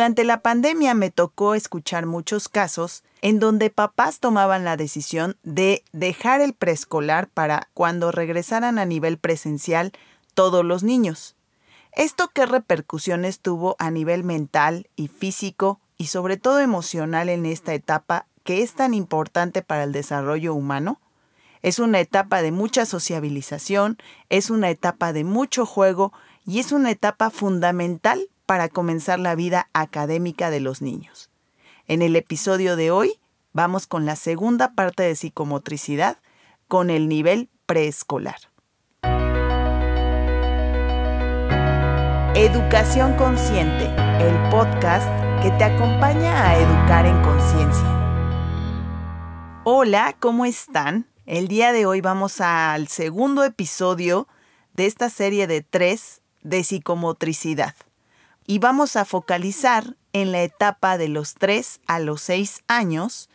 Durante la pandemia me tocó escuchar muchos casos en donde papás tomaban la decisión de dejar el preescolar para cuando regresaran a nivel presencial todos los niños. ¿Esto qué repercusiones tuvo a nivel mental y físico y sobre todo emocional en esta etapa que es tan importante para el desarrollo humano? Es una etapa de mucha sociabilización, es una etapa de mucho juego y es una etapa fundamental para comenzar la vida académica de los niños. En el episodio de hoy vamos con la segunda parte de psicomotricidad con el nivel preescolar. Educación Consciente, el podcast que te acompaña a educar en conciencia. Hola, ¿cómo están? El día de hoy vamos al segundo episodio de esta serie de tres de psicomotricidad y vamos a focalizar en la etapa de los 3 a los 6 años,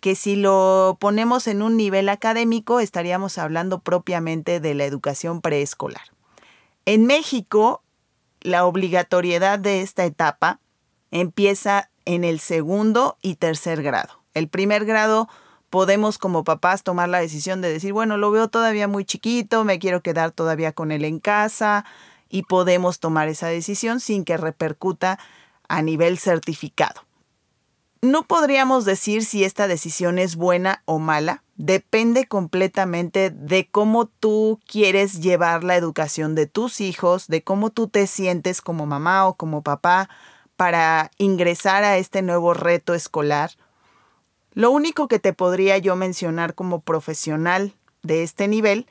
que si lo ponemos en un nivel académico estaríamos hablando propiamente de la educación preescolar. En México, la obligatoriedad de esta etapa empieza en el segundo y tercer grado. El primer grado podemos como papás tomar la decisión de decir, bueno, lo veo todavía muy chiquito, me quiero quedar todavía con él en casa y podemos tomar esa decisión sin que repercuta a nivel certificado. No podríamos decir si esta decisión es buena o mala, depende completamente de cómo tú quieres llevar la educación de tus hijos, de cómo tú te sientes como mamá o como papá para ingresar a este nuevo reto escolar. Lo único que te podría yo mencionar como profesional de este nivel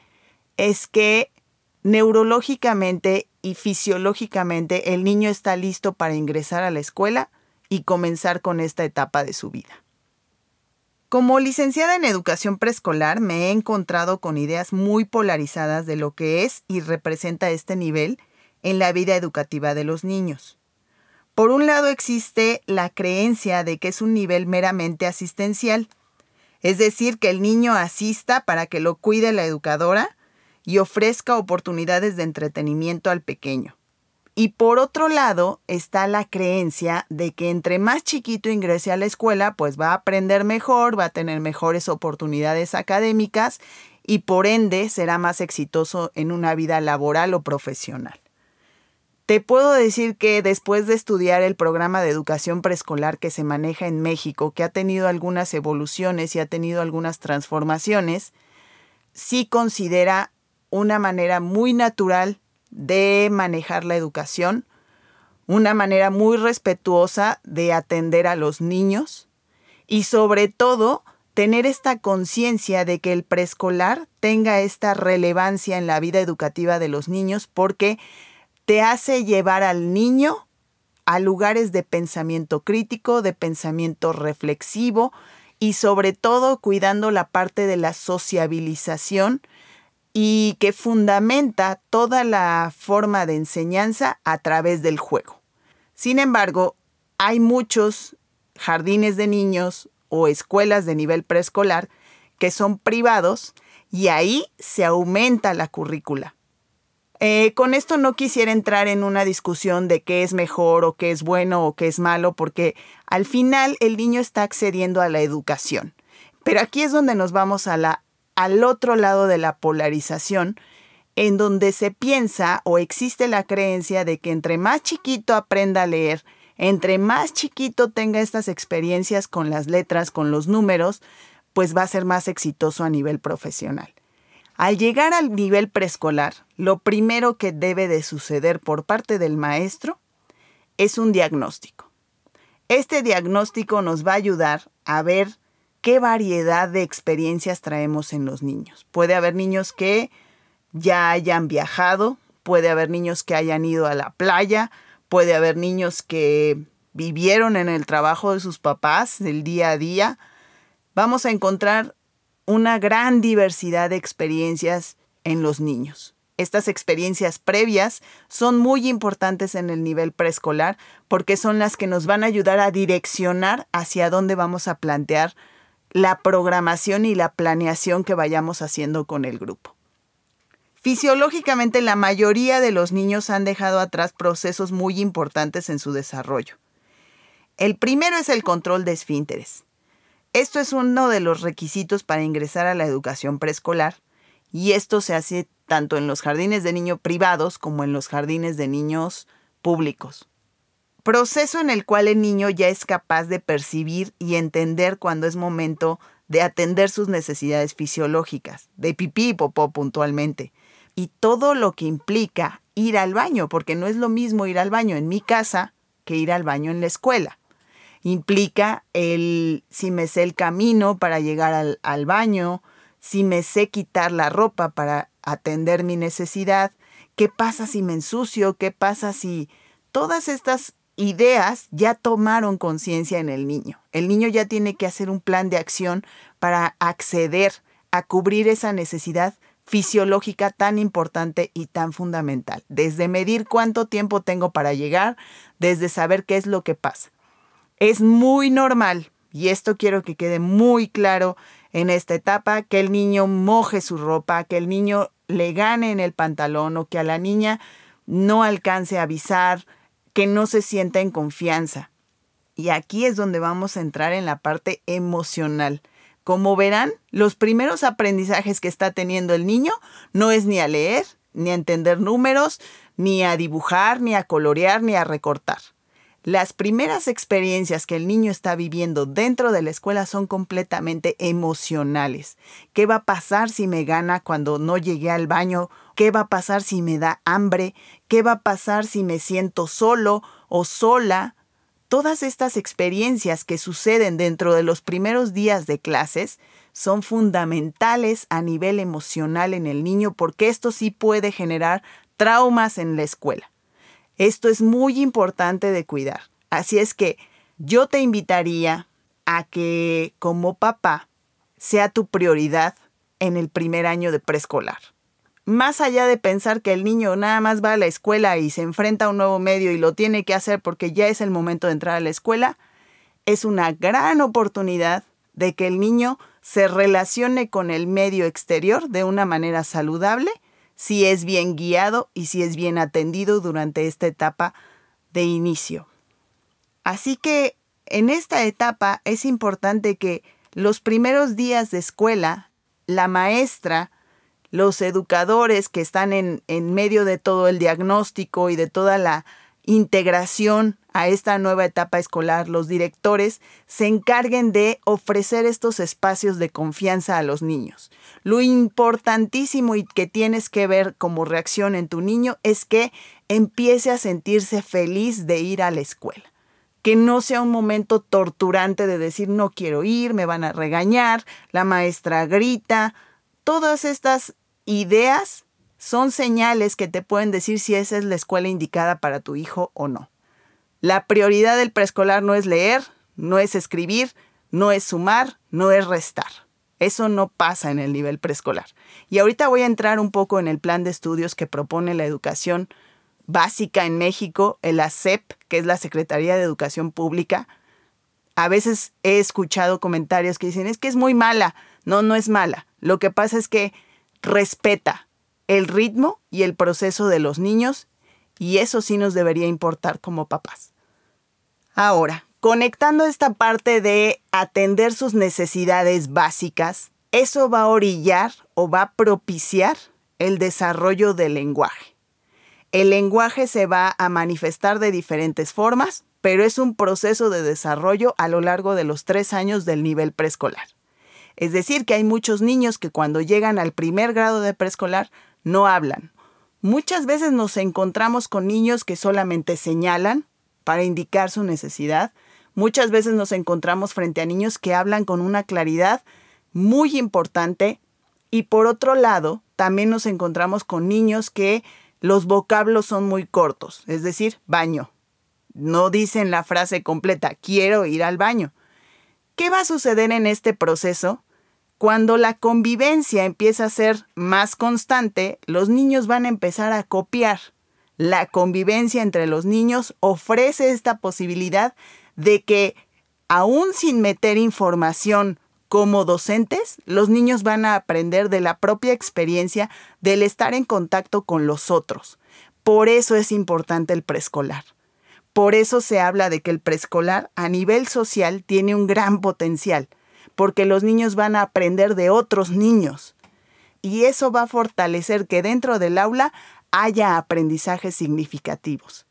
es que neurológicamente y fisiológicamente el niño está listo para ingresar a la escuela y comenzar con esta etapa de su vida. Como licenciada en educación preescolar me he encontrado con ideas muy polarizadas de lo que es y representa este nivel en la vida educativa de los niños. Por un lado existe la creencia de que es un nivel meramente asistencial, es decir, que el niño asista para que lo cuide la educadora y ofrezca oportunidades de entretenimiento al pequeño. Y por otro lado está la creencia de que entre más chiquito ingrese a la escuela, pues va a aprender mejor, va a tener mejores oportunidades académicas y por ende será más exitoso en una vida laboral o profesional. Te puedo decir que después de estudiar el programa de educación preescolar que se maneja en México, que ha tenido algunas evoluciones y ha tenido algunas transformaciones, sí considera una manera muy natural de manejar la educación, una manera muy respetuosa de atender a los niños y sobre todo tener esta conciencia de que el preescolar tenga esta relevancia en la vida educativa de los niños porque te hace llevar al niño a lugares de pensamiento crítico, de pensamiento reflexivo y sobre todo cuidando la parte de la sociabilización y que fundamenta toda la forma de enseñanza a través del juego. Sin embargo, hay muchos jardines de niños o escuelas de nivel preescolar que son privados y ahí se aumenta la currícula. Eh, con esto no quisiera entrar en una discusión de qué es mejor o qué es bueno o qué es malo, porque al final el niño está accediendo a la educación. Pero aquí es donde nos vamos a la al otro lado de la polarización, en donde se piensa o existe la creencia de que entre más chiquito aprenda a leer, entre más chiquito tenga estas experiencias con las letras, con los números, pues va a ser más exitoso a nivel profesional. Al llegar al nivel preescolar, lo primero que debe de suceder por parte del maestro es un diagnóstico. Este diagnóstico nos va a ayudar a ver qué variedad de experiencias traemos en los niños. Puede haber niños que ya hayan viajado, puede haber niños que hayan ido a la playa, puede haber niños que vivieron en el trabajo de sus papás del día a día. Vamos a encontrar una gran diversidad de experiencias en los niños. Estas experiencias previas son muy importantes en el nivel preescolar porque son las que nos van a ayudar a direccionar hacia dónde vamos a plantear la programación y la planeación que vayamos haciendo con el grupo. Fisiológicamente, la mayoría de los niños han dejado atrás procesos muy importantes en su desarrollo. El primero es el control de esfínteres. Esto es uno de los requisitos para ingresar a la educación preescolar y esto se hace tanto en los jardines de niños privados como en los jardines de niños públicos. Proceso en el cual el niño ya es capaz de percibir y entender cuando es momento de atender sus necesidades fisiológicas, de pipí y popó puntualmente, y todo lo que implica ir al baño, porque no es lo mismo ir al baño en mi casa que ir al baño en la escuela. Implica el si me sé el camino para llegar al, al baño, si me sé quitar la ropa para atender mi necesidad, qué pasa si me ensucio, qué pasa si todas estas ideas ya tomaron conciencia en el niño. El niño ya tiene que hacer un plan de acción para acceder a cubrir esa necesidad fisiológica tan importante y tan fundamental. Desde medir cuánto tiempo tengo para llegar, desde saber qué es lo que pasa. Es muy normal, y esto quiero que quede muy claro en esta etapa, que el niño moje su ropa, que el niño le gane en el pantalón o que a la niña no alcance a avisar, que no se sienta en confianza. Y aquí es donde vamos a entrar en la parte emocional. Como verán, los primeros aprendizajes que está teniendo el niño no es ni a leer, ni a entender números, ni a dibujar, ni a colorear, ni a recortar. Las primeras experiencias que el niño está viviendo dentro de la escuela son completamente emocionales. ¿Qué va a pasar si me gana cuando no llegué al baño? ¿Qué va a pasar si me da hambre? ¿Qué va a pasar si me siento solo o sola? Todas estas experiencias que suceden dentro de los primeros días de clases son fundamentales a nivel emocional en el niño porque esto sí puede generar traumas en la escuela. Esto es muy importante de cuidar. Así es que yo te invitaría a que como papá sea tu prioridad en el primer año de preescolar. Más allá de pensar que el niño nada más va a la escuela y se enfrenta a un nuevo medio y lo tiene que hacer porque ya es el momento de entrar a la escuela, es una gran oportunidad de que el niño se relacione con el medio exterior de una manera saludable si es bien guiado y si es bien atendido durante esta etapa de inicio. Así que en esta etapa es importante que los primeros días de escuela, la maestra, los educadores que están en, en medio de todo el diagnóstico y de toda la integración a esta nueva etapa escolar, los directores se encarguen de ofrecer estos espacios de confianza a los niños. Lo importantísimo y que tienes que ver como reacción en tu niño es que empiece a sentirse feliz de ir a la escuela. Que no sea un momento torturante de decir no quiero ir, me van a regañar, la maestra grita. Todas estas ideas son señales que te pueden decir si esa es la escuela indicada para tu hijo o no. La prioridad del preescolar no es leer, no es escribir, no es sumar, no es restar. Eso no pasa en el nivel preescolar. Y ahorita voy a entrar un poco en el plan de estudios que propone la educación básica en México, el ASEP, que es la Secretaría de Educación Pública. A veces he escuchado comentarios que dicen, es que es muy mala. No, no es mala. Lo que pasa es que respeta el ritmo y el proceso de los niños y eso sí nos debería importar como papás. Ahora, conectando esta parte de atender sus necesidades básicas, eso va a orillar o va a propiciar el desarrollo del lenguaje. El lenguaje se va a manifestar de diferentes formas, pero es un proceso de desarrollo a lo largo de los tres años del nivel preescolar. Es decir, que hay muchos niños que cuando llegan al primer grado de preescolar no hablan Muchas veces nos encontramos con niños que solamente señalan para indicar su necesidad. Muchas veces nos encontramos frente a niños que hablan con una claridad muy importante. Y por otro lado, también nos encontramos con niños que los vocablos son muy cortos, es decir, baño. No dicen la frase completa, quiero ir al baño. ¿Qué va a suceder en este proceso? Cuando la convivencia empieza a ser más constante, los niños van a empezar a copiar. La convivencia entre los niños ofrece esta posibilidad de que, aún sin meter información como docentes, los niños van a aprender de la propia experiencia del estar en contacto con los otros. Por eso es importante el preescolar Por eso se habla de que el preescolar a nivel social tiene un gran potencial, porque los niños van a aprender de otros niños. Y eso va a fortalecer que dentro del aula haya aprendizajes significativos.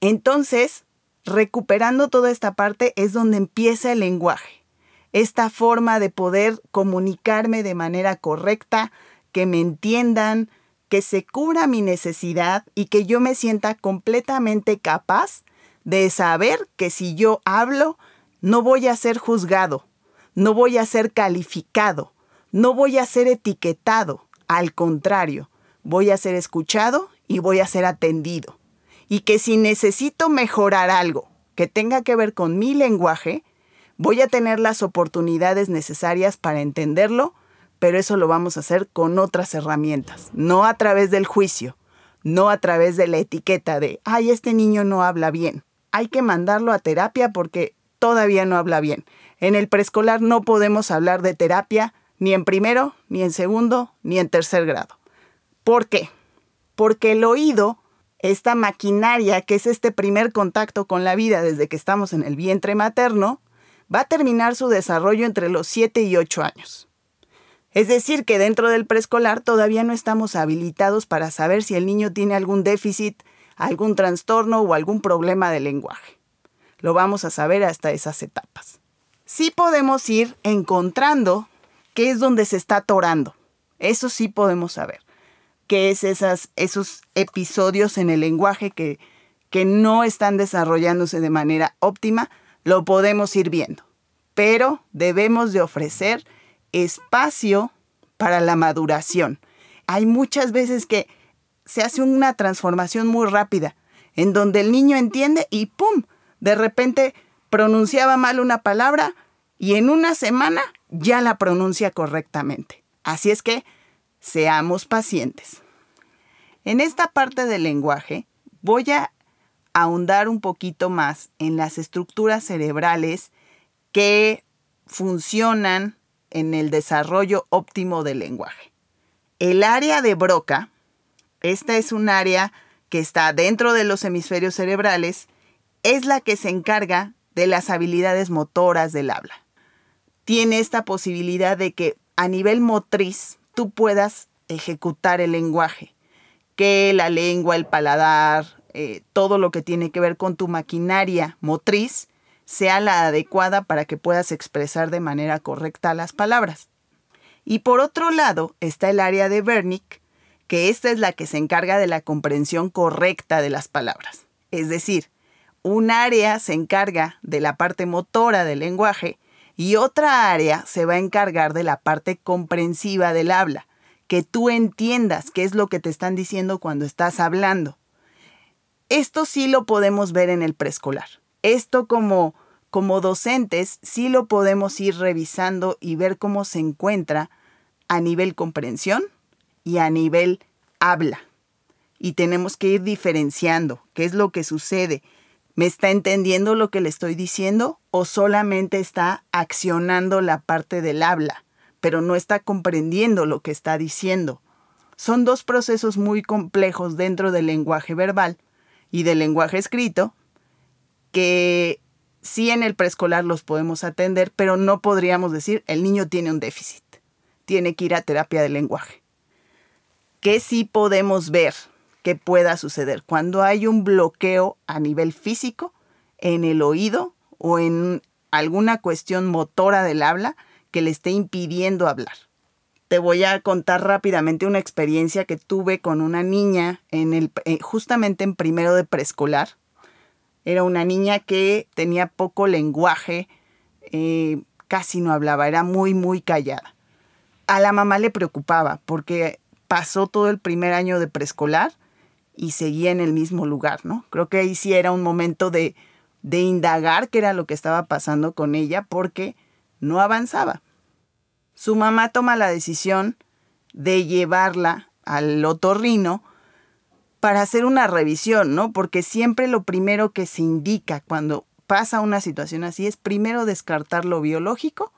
Entonces, recuperando toda esta parte es donde empieza el lenguaje, esta forma de poder comunicarme de manera correcta, que me entiendan, que se cubra mi necesidad y que yo me sienta completamente capaz de saber que si yo hablo, no voy a ser juzgado, no voy a ser calificado, no voy a ser etiquetado, al contrario, voy a ser escuchado y voy a ser atendido. Y que si necesito mejorar algo que tenga que ver con mi lenguaje, voy a tener las oportunidades necesarias para entenderlo, pero eso lo vamos a hacer con otras herramientas, no a través del juicio, no a través de la etiqueta de, ay, este niño no habla bien. Hay que mandarlo a terapia porque todavía no habla bien. En el preescolar no podemos hablar de terapia ni en primero, ni en segundo, ni en tercer grado. ¿Por qué? Porque el oído, esta maquinaria que es este primer contacto con la vida desde que estamos en el vientre materno, va a terminar su desarrollo entre los 7 y 8 años. Es decir, que dentro del preescolar todavía no estamos habilitados para saber si el niño tiene algún déficit, algún trastorno o algún problema de lenguaje. Lo vamos a saber hasta esas etapas. Sí podemos ir encontrando qué es donde se está atorando. Eso sí podemos saber qué es esos episodios en el lenguaje que, que no están desarrollándose de manera óptima, lo podemos ir viendo. Pero debemos de ofrecer espacio para la maduración. Hay muchas veces que se hace una transformación muy rápida, en donde el niño entiende y ¡pum! De repente pronunciaba mal una palabra y en una semana ya la pronuncia correctamente. Así es que seamos pacientes. En esta parte del lenguaje voy a ahondar un poquito más en las estructuras cerebrales que funcionan en el desarrollo óptimo del lenguaje. El área de Broca, esta es un área que está dentro de los hemisferios cerebrales, es la que se encarga de las habilidades motoras del habla. Tiene esta posibilidad de que a nivel motriz tú puedas ejecutar el lenguaje que la lengua, el paladar, eh, todo lo que tiene que ver con tu maquinaria motriz sea la adecuada para que puedas expresar de manera correcta las palabras. Y por otro lado está el área de Wernicke, que esta es la que se encarga de la comprensión correcta de las palabras. Es decir, un área se encarga de la parte motora del lenguaje y otra área se va a encargar de la parte comprensiva del habla, que tú entiendas qué es lo que te están diciendo cuando estás hablando. Esto sí lo podemos ver en el preescolar. Esto como, como docentes sí lo podemos ir revisando y ver cómo se encuentra a nivel comprensión y a nivel habla. Y tenemos que ir diferenciando qué es lo que sucede. ¿Me está entendiendo lo que le estoy diciendo o solamente está accionando la parte del habla? pero no está comprendiendo lo que está diciendo. Son dos procesos muy complejos dentro del lenguaje verbal y del lenguaje escrito que sí en el preescolar los podemos atender, pero no podríamos decir el niño tiene un déficit, tiene que ir a terapia de lenguaje. ¿Qué sí podemos ver que pueda suceder cuando hay un bloqueo a nivel físico en el oído o en alguna cuestión motora del habla? que le esté impidiendo hablar. Te voy a contar rápidamente una experiencia que tuve con una niña en el, eh, justamente en primero de preescolar. Era una niña que tenía poco lenguaje, eh, casi no hablaba, era muy, muy callada. A la mamá le preocupaba porque pasó todo el primer año de preescolar y seguía en el mismo lugar, ¿no? Creo que ahí sí era un momento de, de indagar qué era lo que estaba pasando con ella porque no avanzaba. Su mamá toma la decisión de llevarla al otorrino para hacer una revisión, ¿no? Porque siempre lo primero que se indica cuando pasa una situación así es primero descartar lo biológico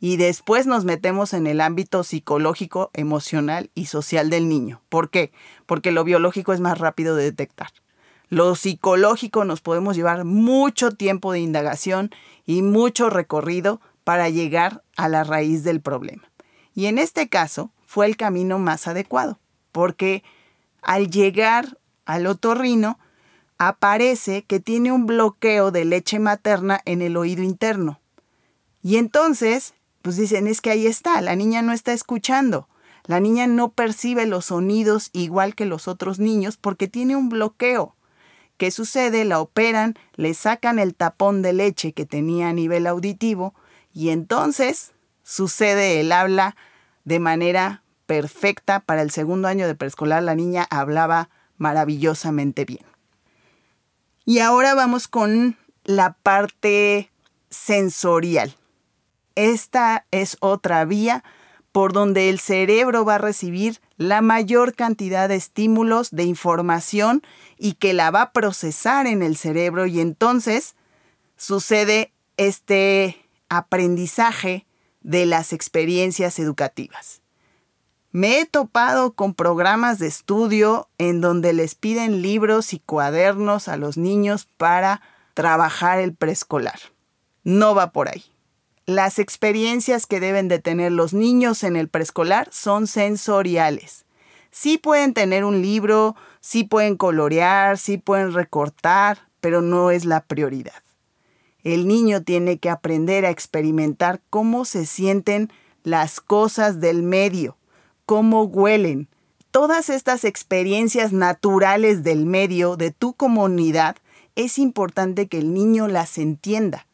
y después nos metemos en el ámbito psicológico, emocional y social del niño. ¿Por qué? Porque lo biológico es más rápido de detectar. lo psicológico nos podemos llevar mucho tiempo de indagación y mucho recorrido para llegar a la raíz del problema. Y en este caso fue el camino más adecuado, porque al llegar al otorrino aparece que tiene un bloqueo de leche materna en el oído interno. Y entonces, pues dicen, es que ahí está, la niña no está escuchando. La niña no percibe los sonidos igual que los otros niños porque tiene un bloqueo. ¿Qué sucede? La operan, le sacan el tapón de leche que tenía a nivel auditivo y entonces sucede el habla de manera perfecta. Para el segundo año de preescolar la niña hablaba maravillosamente bien. Y ahora vamos con la parte sensorial. Esta es otra vía por donde el cerebro va a recibir la mayor cantidad de estímulos, de información y que la va a procesar en el cerebro y entonces sucede este aprendizaje de las experiencias educativas. Me he topado con programas de estudio en donde les piden libros y cuadernos a los niños para trabajar el preescolar. No va por ahí. Las experiencias que deben de tener los niños en el preescolar son sensoriales. Sí pueden tener un libro, sí pueden colorear, sí pueden recortar, pero no es la prioridad. El niño tiene que aprender a experimentar cómo se sienten las cosas del medio, cómo huelen. Todas estas experiencias naturales del medio, de tu comunidad, es importante que el niño las entienda.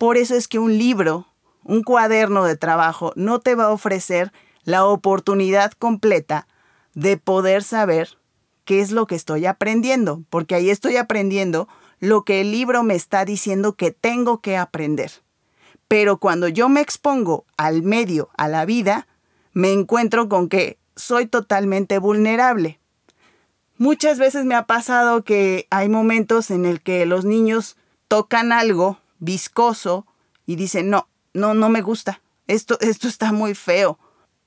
Por eso es que un libro, un cuaderno de trabajo, no te va a ofrecer la oportunidad completa de poder saber qué es lo que estoy aprendiendo, porque ahí estoy aprendiendo lo que el libro me está diciendo que tengo que aprender. Pero cuando yo me expongo al medio, a la vida, me encuentro con que soy totalmente vulnerable. Muchas veces me ha pasado que hay momentos en el que los niños tocan algo viscoso y dice, no, no, no me gusta, esto, esto está muy feo.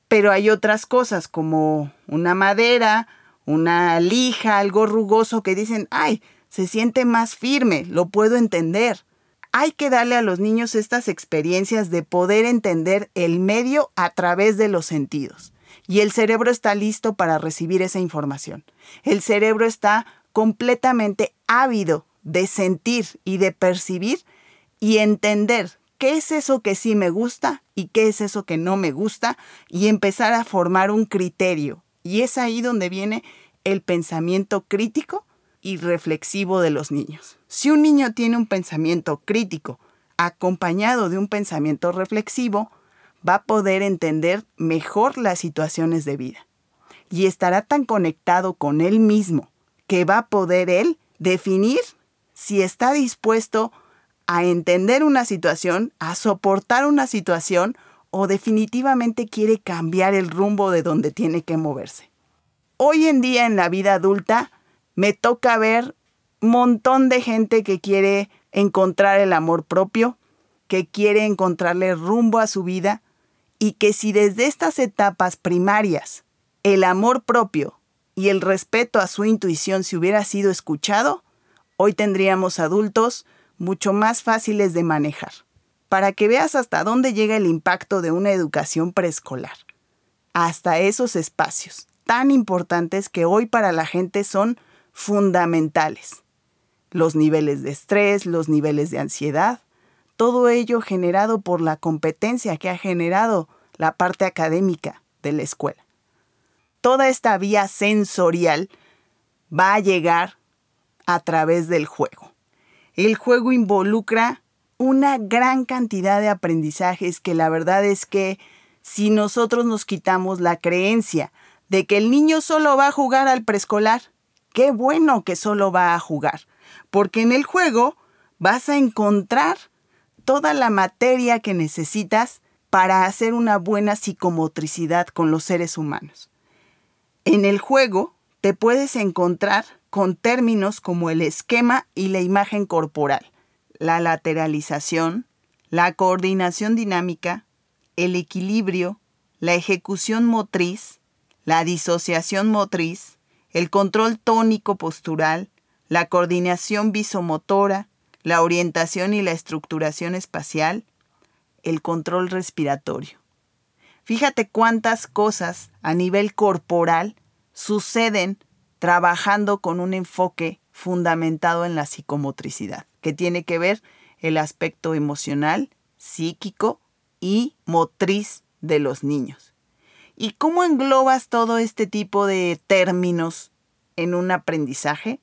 Pero hay otras cosas como una madera, una lija, algo rugoso que dicen, ay, se siente más firme, lo puedo entender. Hay que darle a los niños estas experiencias de poder entender el medio a través de los sentidos. Y el cerebro está listo para recibir esa información. El cerebro está completamente ávido de sentir y de percibir y entender qué es eso que sí me gusta y qué es eso que no me gusta y empezar a formar un criterio. Y es ahí donde viene el pensamiento crítico y reflexivo de los niños. Si un niño tiene un pensamiento crítico acompañado de un pensamiento reflexivo, va a poder entender mejor las situaciones de vida y estará tan conectado con él mismo que va a poder él definir si está dispuesto a entender una situación, a soportar una situación o definitivamente quiere cambiar el rumbo de donde tiene que moverse. Hoy en día en la vida adulta me toca ver montón de gente que quiere encontrar el amor propio, que quiere encontrarle rumbo a su vida y que si desde estas etapas primarias el amor propio y el respeto a su intuición se hubiera sido escuchado, hoy tendríamos adultos mucho más fáciles de manejar, para que veas hasta dónde llega el impacto de una educación preescolar, hasta esos espacios tan importantes que hoy para la gente son fundamentales. Los niveles de estrés, los niveles de ansiedad, todo ello generado por la competencia que ha generado la parte académica de la escuela. Toda esta vía sensorial va a llegar a través del juego. El juego involucra una gran cantidad de aprendizajes que la verdad es que si nosotros nos quitamos la creencia de que el niño solo va a jugar al preescolar, qué bueno que solo va a jugar, porque en el juego vas a encontrar toda la materia que necesitas para hacer una buena psicomotricidad con los seres humanos. En el juego te puedes encontrar con términos como el esquema y la imagen corporal, la lateralización, la coordinación dinámica, el equilibrio, la ejecución motriz, la disociación motriz, el control tónico postural, la coordinación visomotora, la orientación y la estructuración espacial, el control respiratorio. Fíjate cuántas cosas a nivel corporal suceden trabajando con un enfoque fundamentado en la psicomotricidad, que tiene que ver el aspecto emocional, psíquico y motriz de los niños. ¿Y cómo englobas todo este tipo de términos en un aprendizaje?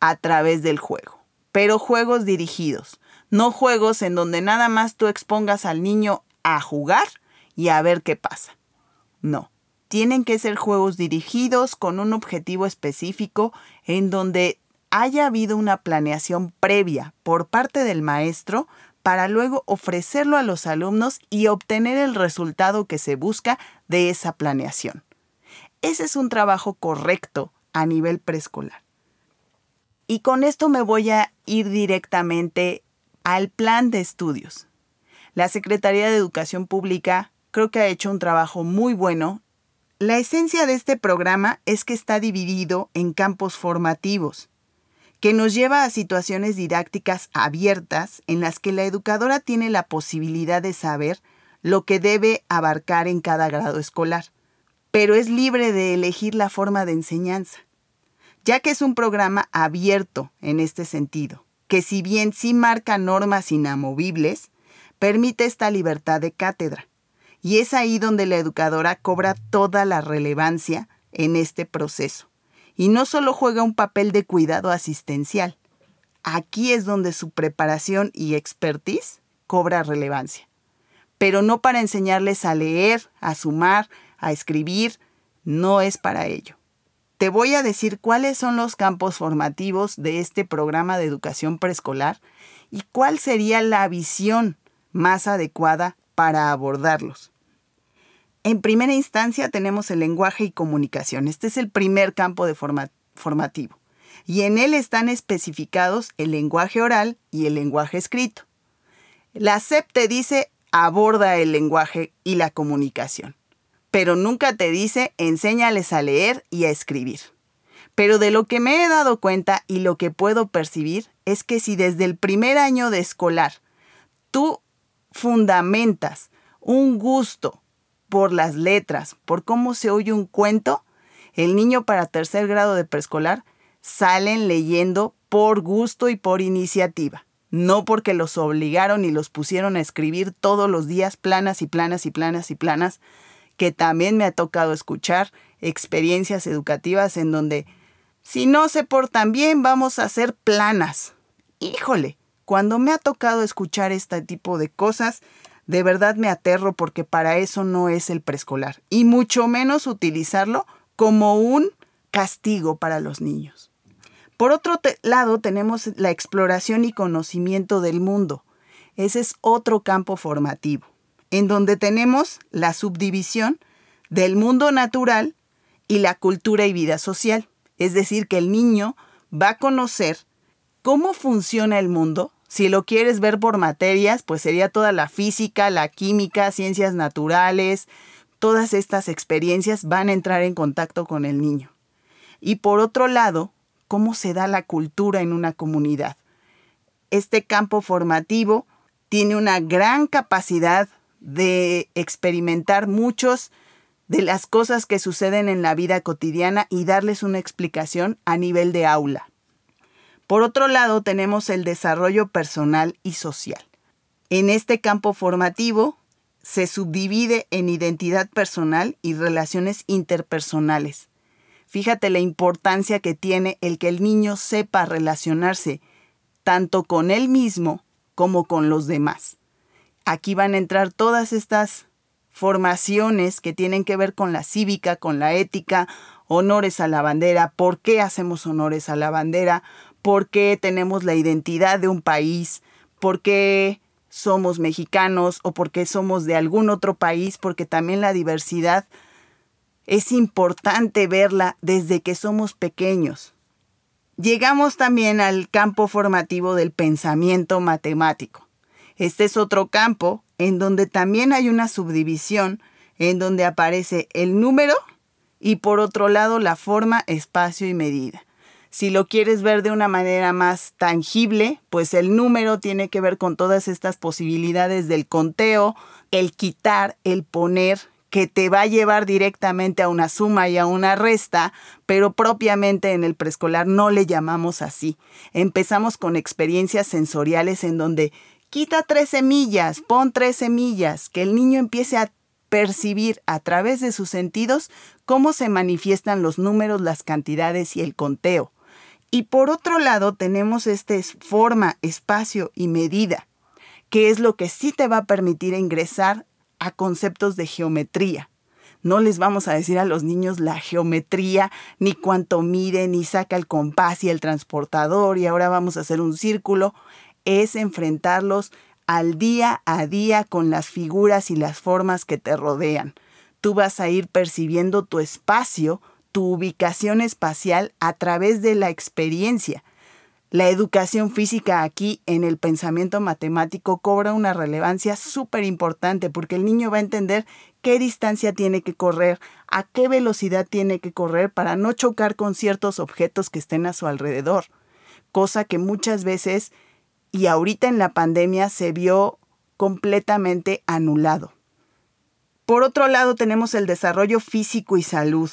A través del juego, pero juegos dirigidos, no juegos en donde nada más tú expongas al niño a jugar y a ver qué pasa. No, tienen que ser juegos dirigidos con un objetivo específico en donde haya habido una planeación previa por parte del maestro para luego ofrecerlo a los alumnos y obtener el resultado que se busca de esa planeación. Ese es un trabajo correcto a nivel preescolar. Y con esto me voy a ir directamente al plan de estudios. La Secretaría de Educación Pública creo que ha hecho un trabajo muy bueno. La esencia de este programa es que está dividido en campos formativos que nos lleva a situaciones didácticas abiertas en las que la educadora tiene la posibilidad de saber lo que debe abarcar en cada grado escolar, pero es libre de elegir la forma de enseñanza, ya que es un programa abierto en este sentido, que si bien sí marca normas inamovibles, permite esta libertad de cátedra. Y es ahí donde la educadora cobra toda la relevancia en este proceso y no solo juega un papel de cuidado asistencial. Aquí es donde su preparación y expertise cobra relevancia. Pero no para enseñarles a leer, a sumar, a escribir, no es para ello. Te voy a decir cuáles son los campos formativos de este programa de educación preescolar y cuál sería la visión más adecuada para abordarlos. En primera instancia tenemos el lenguaje y comunicación. Este es el primer campo de formativo. Y en él están especificados el lenguaje oral y el lenguaje escrito. La SEP te dice aborda el lenguaje y la comunicación, pero nunca te dice enséñales a leer y a escribir. Pero de lo que me he dado cuenta y lo que puedo percibir es que si desde el primer año de escolar tú fundamentas un gusto, por las letras, por cómo se oye un cuento, el niño para tercer grado de preescolar salen leyendo por gusto y por iniciativa, no porque los obligaron y los pusieron a escribir todos los días planas y planas y planas y planas, que también me ha tocado escuchar experiencias educativas en donde si no se portan bien vamos a hacer planas. Híjole, cuando me ha tocado escuchar este tipo de cosas, de verdad me aterro porque para eso no es el preescolar, y mucho menos utilizarlo como un castigo para los niños. Por otro lado, tenemos la exploración y conocimiento del mundo. Ese es otro campo formativo, en donde tenemos la subdivisión del mundo natural y la cultura y vida social. Es decir, que el niño va a conocer cómo funciona el mundo si lo quieres ver por materias, pues sería toda la física, la química, ciencias naturales, todas estas experiencias van a entrar en contacto con el niño. Y por otro lado, cómo se da la cultura en una comunidad. Este campo formativo tiene una gran capacidad de experimentar muchos de las cosas que suceden en la vida cotidiana y darles una explicación a nivel de aula. Por otro lado, tenemos el desarrollo personal y social. En este campo formativo se subdivide en identidad personal y relaciones interpersonales. Fíjate la importancia que tiene el que el niño sepa relacionarse tanto con él mismo como con los demás. Aquí van a entrar todas estas formaciones que tienen que ver con la cívica, con la ética, honores a la bandera, por qué hacemos honores a la bandera, por qué tenemos la identidad de un país, por qué somos mexicanos o por qué somos de algún otro país, porque también la diversidad es importante verla desde que somos pequeños. Llegamos también al campo formativo del pensamiento matemático. Este es otro campo en donde también hay una subdivisión en donde aparece el número y por otro lado la forma, espacio y medida. Si lo quieres ver de una manera más tangible, pues el número tiene que ver con todas estas posibilidades del conteo, el quitar, el poner, que te va a llevar directamente a una suma y a una resta, pero propiamente en el preescolar no le llamamos así. Empezamos con experiencias sensoriales en donde quita tres semillas, pon tres semillas, que el niño empiece a percibir a través de sus sentidos cómo se manifiestan los números, las cantidades y el conteo. Y por otro lado tenemos este forma, espacio y medida, que es lo que sí te va a permitir ingresar a conceptos de geometría. No les vamos a decir a los niños la geometría, ni cuánto mide, ni saca el compás y el transportador y ahora vamos a hacer un círculo. Es enfrentarlos al día a día con las figuras y las formas que te rodean. Tú vas a ir percibiendo tu espacio, tu ubicación espacial a través de la experiencia. La educación física aquí en el pensamiento matemático cobra una relevancia súper importante porque el niño va a entender qué distancia tiene que correr, a qué velocidad tiene que correr para no chocar con ciertos objetos que estén a su alrededor, cosa que muchas veces y ahorita en la pandemia se vio completamente anulado. Por otro lado tenemos el desarrollo físico y salud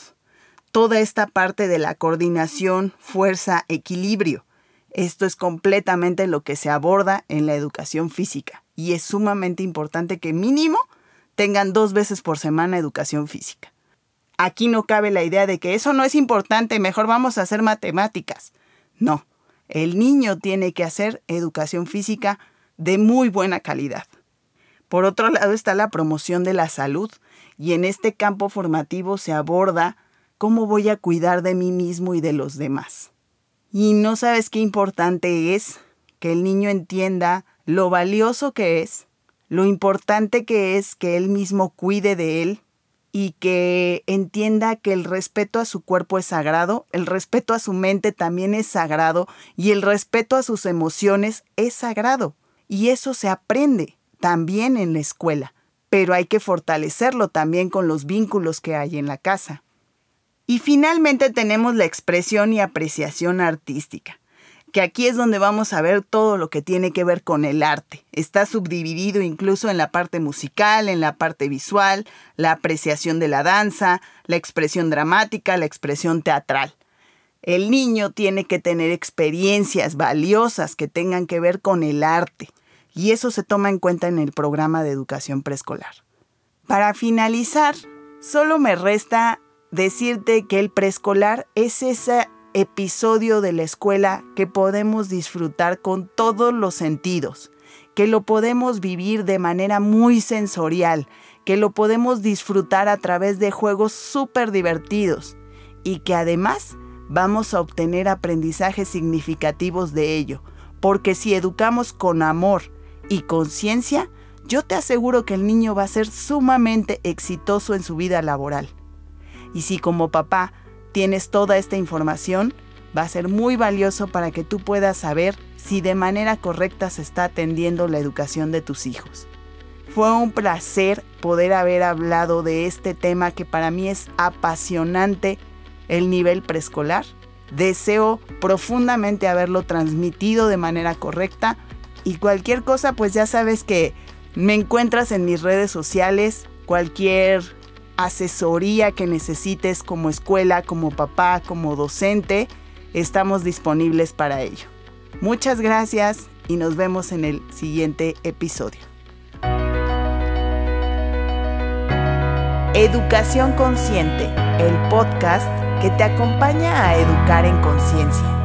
toda esta parte de la coordinación, fuerza, equilibrio. Esto es completamente lo que se aborda en la educación física y es sumamente importante que mínimo tengan dos veces por semana educación física. Aquí no cabe la idea de que eso no es importante, mejor vamos a hacer matemáticas. No, el niño tiene que hacer educación física de muy buena calidad. Por otro lado está la promoción de la salud y en este campo formativo se aborda ¿cómo voy a cuidar de mí mismo y de los demás? Y no sabes qué importante es que el niño entienda lo valioso que es, lo importante que es que él mismo cuide de él y que entienda que el respeto a su cuerpo es sagrado, el respeto a su mente también es sagrado y el respeto a sus emociones es sagrado. Y eso se aprende también en la escuela, pero hay que fortalecerlo también con los vínculos que hay en la casa. Y finalmente tenemos la expresión y apreciación artística, que aquí es donde vamos a ver todo lo que tiene que ver con el arte. Está subdividido incluso en la parte musical, en la parte visual, la apreciación de la danza, la expresión dramática, la expresión teatral. El niño tiene que tener experiencias valiosas que tengan que ver con el arte, y eso se toma en cuenta en el programa de educación preescolar. Para finalizar, solo me resta decirte que el preescolar es ese episodio de la escuela que podemos disfrutar con todos los sentidos, que lo podemos vivir de manera muy sensorial, que lo podemos disfrutar a través de juegos súper divertidos y que además vamos a obtener aprendizajes significativos de ello, porque si educamos con amor y conciencia, yo te aseguro que el niño va a ser sumamente exitoso en su vida laboral. Y si como papá tienes toda esta información, va a ser muy valioso para que tú puedas saber si de manera correcta se está atendiendo la educación de tus hijos. Fue un placer poder haber hablado de este tema que para mí es apasionante, el nivel preescolar. Deseo profundamente haberlo transmitido de manera correcta y cualquier cosa pues ya sabes que me encuentras en mis redes sociales, cualquier asesoría que necesites como escuela, como papá, como docente, estamos disponibles para ello. Muchas gracias y nos vemos en el siguiente episodio. Educación Consciente, el podcast que te acompaña a educar en conciencia.